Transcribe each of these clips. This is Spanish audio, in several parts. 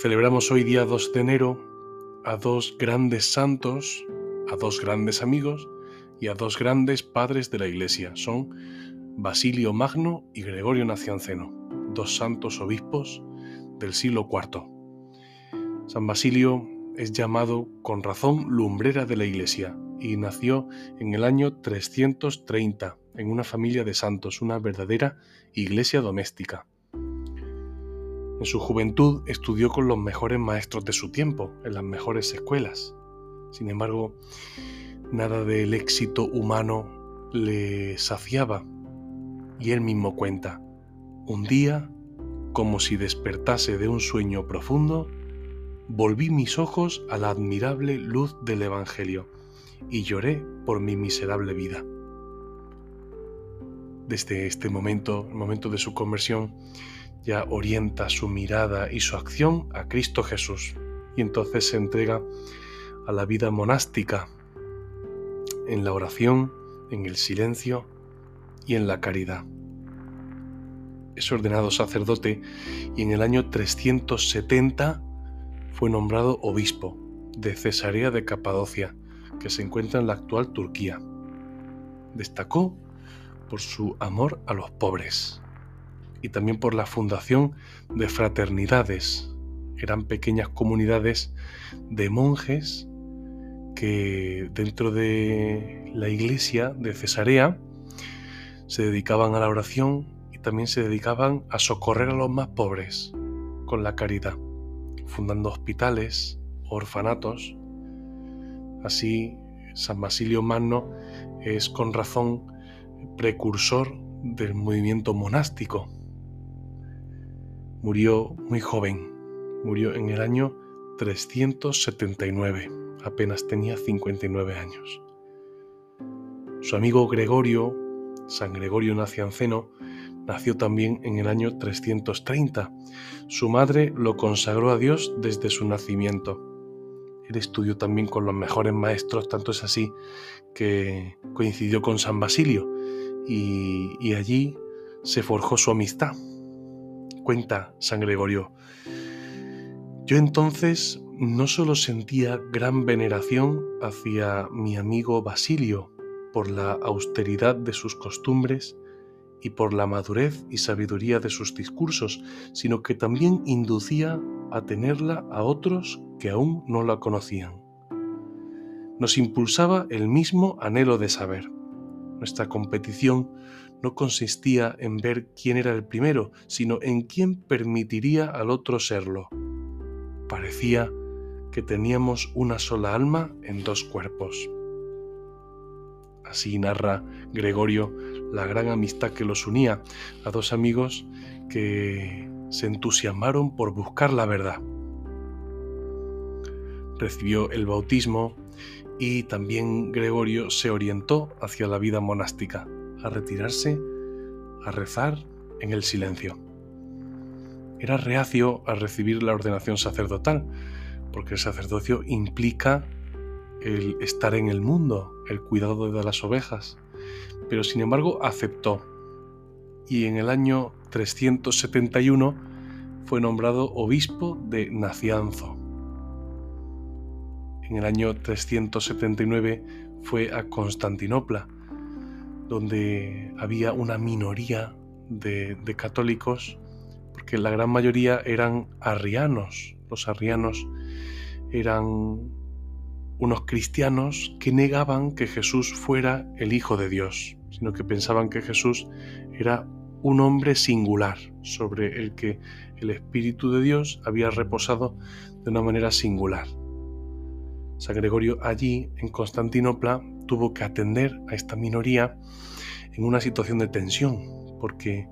Celebramos hoy día 2 de enero a dos grandes santos, a dos grandes amigos y a dos grandes padres de la Iglesia. Son Basilio Magno y Gregorio Nacianceno, dos santos obispos del siglo IV. San Basilio es llamado con razón lumbrera de la Iglesia y nació en el año 330 en una familia de santos, una verdadera iglesia doméstica. En su juventud estudió con los mejores maestros de su tiempo, en las mejores escuelas. Sin embargo, nada del éxito humano le saciaba. Y él mismo cuenta, un día, como si despertase de un sueño profundo, volví mis ojos a la admirable luz del Evangelio y lloré por mi miserable vida. Desde este momento, el momento de su conversión, ya orienta su mirada y su acción a Cristo Jesús y entonces se entrega a la vida monástica en la oración, en el silencio y en la caridad. Es ordenado sacerdote y en el año 370 fue nombrado obispo de Cesarea de Capadocia, que se encuentra en la actual Turquía. Destacó por su amor a los pobres y también por la fundación de fraternidades. Eran pequeñas comunidades de monjes que dentro de la iglesia de Cesarea se dedicaban a la oración y también se dedicaban a socorrer a los más pobres con la caridad, fundando hospitales, orfanatos. Así, San Basilio Magno es con razón precursor del movimiento monástico Murió muy joven, murió en el año 379, apenas tenía 59 años. Su amigo Gregorio, San Gregorio Nacianceno, nació también en el año 330. Su madre lo consagró a Dios desde su nacimiento. Él estudió también con los mejores maestros, tanto es así que coincidió con San Basilio y, y allí se forjó su amistad cuenta San Gregorio. Yo entonces no solo sentía gran veneración hacia mi amigo Basilio por la austeridad de sus costumbres y por la madurez y sabiduría de sus discursos, sino que también inducía a tenerla a otros que aún no la conocían. Nos impulsaba el mismo anhelo de saber. Nuestra competición no consistía en ver quién era el primero, sino en quién permitiría al otro serlo. Parecía que teníamos una sola alma en dos cuerpos. Así narra Gregorio la gran amistad que los unía a dos amigos que se entusiasmaron por buscar la verdad. Recibió el bautismo y también Gregorio se orientó hacia la vida monástica a retirarse a rezar en el silencio. Era reacio a recibir la ordenación sacerdotal, porque el sacerdocio implica el estar en el mundo, el cuidado de las ovejas, pero sin embargo aceptó y en el año 371 fue nombrado obispo de Nacianzo. En el año 379 fue a Constantinopla, donde había una minoría de, católicos, porque la gran mayoría eran arrianos. Los arrianos eran unos cristianos que negaban que Jesús fuera el Hijo de Dios, sino que pensaban que Jesús era un hombre singular sobre el que el Espíritu de Dios había reposado de una manera singular. San Gregorio allí, en Constantinopla, tuvo que atender a esta minoría en una situación de tensión, porque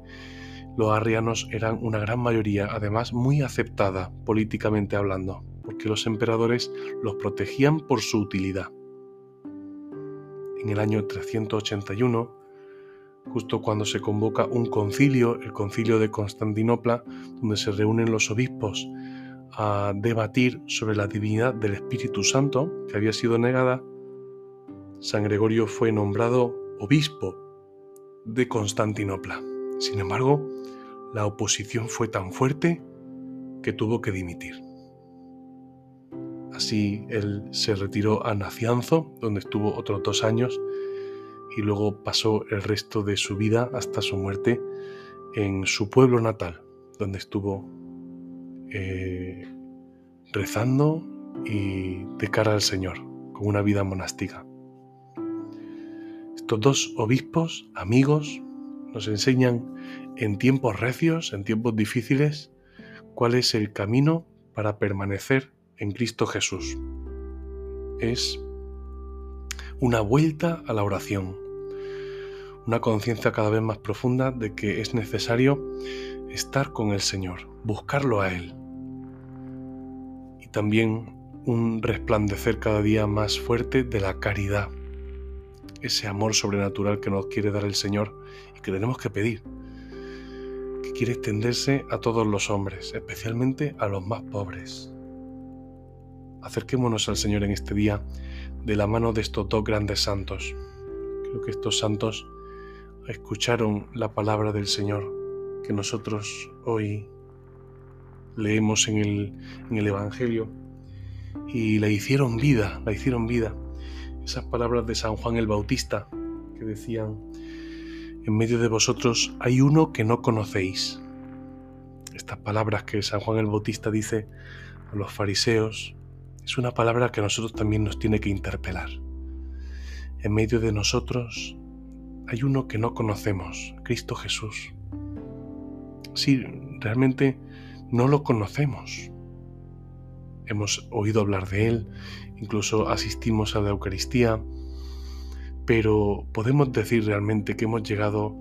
los arrianos eran una gran mayoría, además muy aceptada políticamente hablando, que los emperadores los protegían por su utilidad. En el año 381, justo cuando se convoca un concilio, el concilio de Constantinopla, donde se reúnen los obispos a debatir sobre la divinidad del Espíritu Santo, que había sido negada, San Gregorio fue nombrado obispo de Constantinopla. Sin embargo, la oposición fue tan fuerte que tuvo que dimitir. Así él se retiró a Nacianzo, donde estuvo otros dos años, y luego pasó el resto de su vida hasta su muerte en su pueblo natal, donde estuvo eh, rezando y de cara al Señor, con una vida monástica. Estos dos obispos, amigos, nos enseñan en tiempos recios, en tiempos difíciles, cuál es el camino para permanecer en Cristo Jesús. Es una vuelta a la oración, una conciencia cada vez más profunda de que es necesario estar con el Señor, buscarlo a Él. Y también un resplandecer cada día más fuerte de la caridad, ese amor sobrenatural que nos quiere dar el Señor y que tenemos que pedir quiere extenderse a todos los hombres, especialmente a los más pobres. Acerquémonos al Señor en este día de la mano de estos dos grandes santos. Creo que estos santos escucharon la palabra del Señor que nosotros hoy leemos en el, en el Evangelio y la hicieron vida, la hicieron vida. Esas palabras de San Juan el Bautista que decían, en medio de vosotros hay uno que no conocéis. Estas palabras que San Juan el Bautista dice a los fariseos es una palabra que a nosotros también nos tiene que interpelar. En medio de nosotros hay uno que no conocemos, Cristo Jesús. Sí, realmente no lo conocemos. Hemos oído hablar de Él, incluso asistimos a la Eucaristía, pero ¿podemos decir realmente que hemos llegado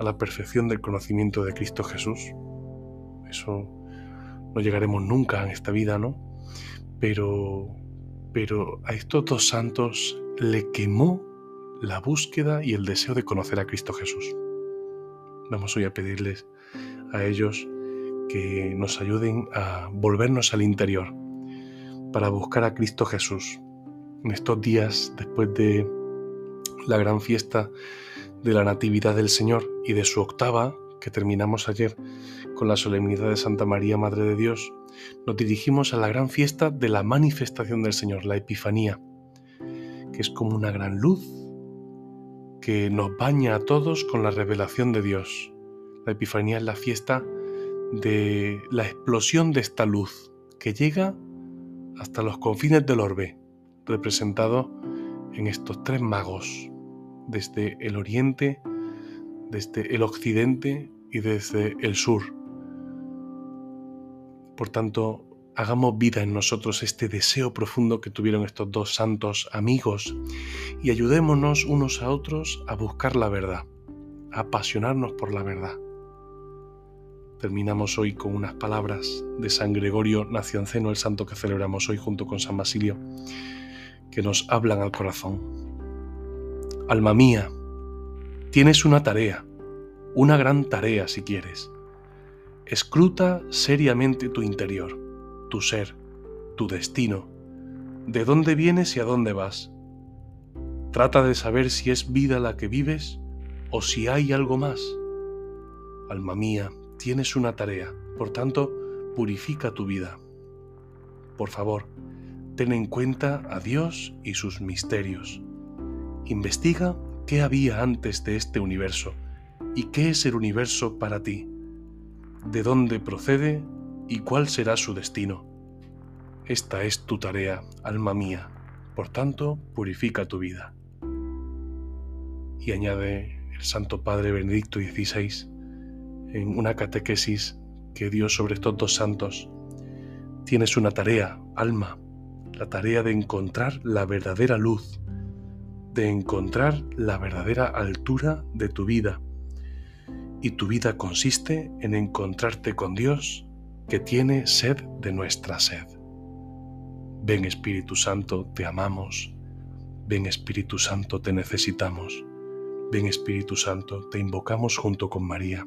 a la perfección del conocimiento de Cristo Jesús? Eso no llegaremos nunca en esta vida, ¿no? Pero, pero a estos dos santos le quemó la búsqueda y el deseo de conocer a Cristo Jesús. Vamos hoy a pedirles a ellos que nos ayuden a volvernos al interior para buscar a Cristo Jesús. En estos días, después de la gran fiesta de la Natividad del Señor y de su octava, que terminamos ayer con la solemnidad de Santa María, Madre de Dios, nos dirigimos a la gran fiesta de la manifestación del Señor, la Epifanía, que es como una gran luz que nos baña a todos con la revelación de Dios. La Epifanía es la fiesta de la explosión de esta luz que llega hasta los confines del orbe, representado en estos tres magos, desde el oriente, desde el occidente y desde el sur. Por tanto, hagamos vida en nosotros este deseo profundo que tuvieron estos dos santos amigos y ayudémonos unos a otros a buscar la verdad, a apasionarnos por la verdad. Terminamos hoy con unas palabras de San Gregorio Nacionceno, el santo que celebramos hoy junto con San Basilio, que nos hablan al corazón. Alma mía, tienes una tarea, una gran tarea si quieres. Escruta seriamente tu interior, tu ser, tu destino, de dónde vienes y a dónde vas. Trata de saber si es vida la que vives o si hay algo más. Alma mía, tienes una tarea, por tanto, purifica tu vida. Por favor, ten en cuenta a Dios y sus misterios Investiga qué había antes de este universo y qué es el universo para ti, de dónde procede y cuál será su destino. Esta es tu tarea, alma mía, por tanto, purifica tu vida. Y añade el Santo Padre Benedicto XVI en una catequesis que dio sobre estos dos santos. Tienes una tarea, alma, la tarea de encontrar la verdadera luz de encontrar la verdadera altura de tu vida. Y tu vida consiste en encontrarte con Dios que tiene sed de nuestra sed. Ven Espíritu Santo, te amamos. Ven Espíritu Santo, te necesitamos. Ven Espíritu Santo, te invocamos junto con María.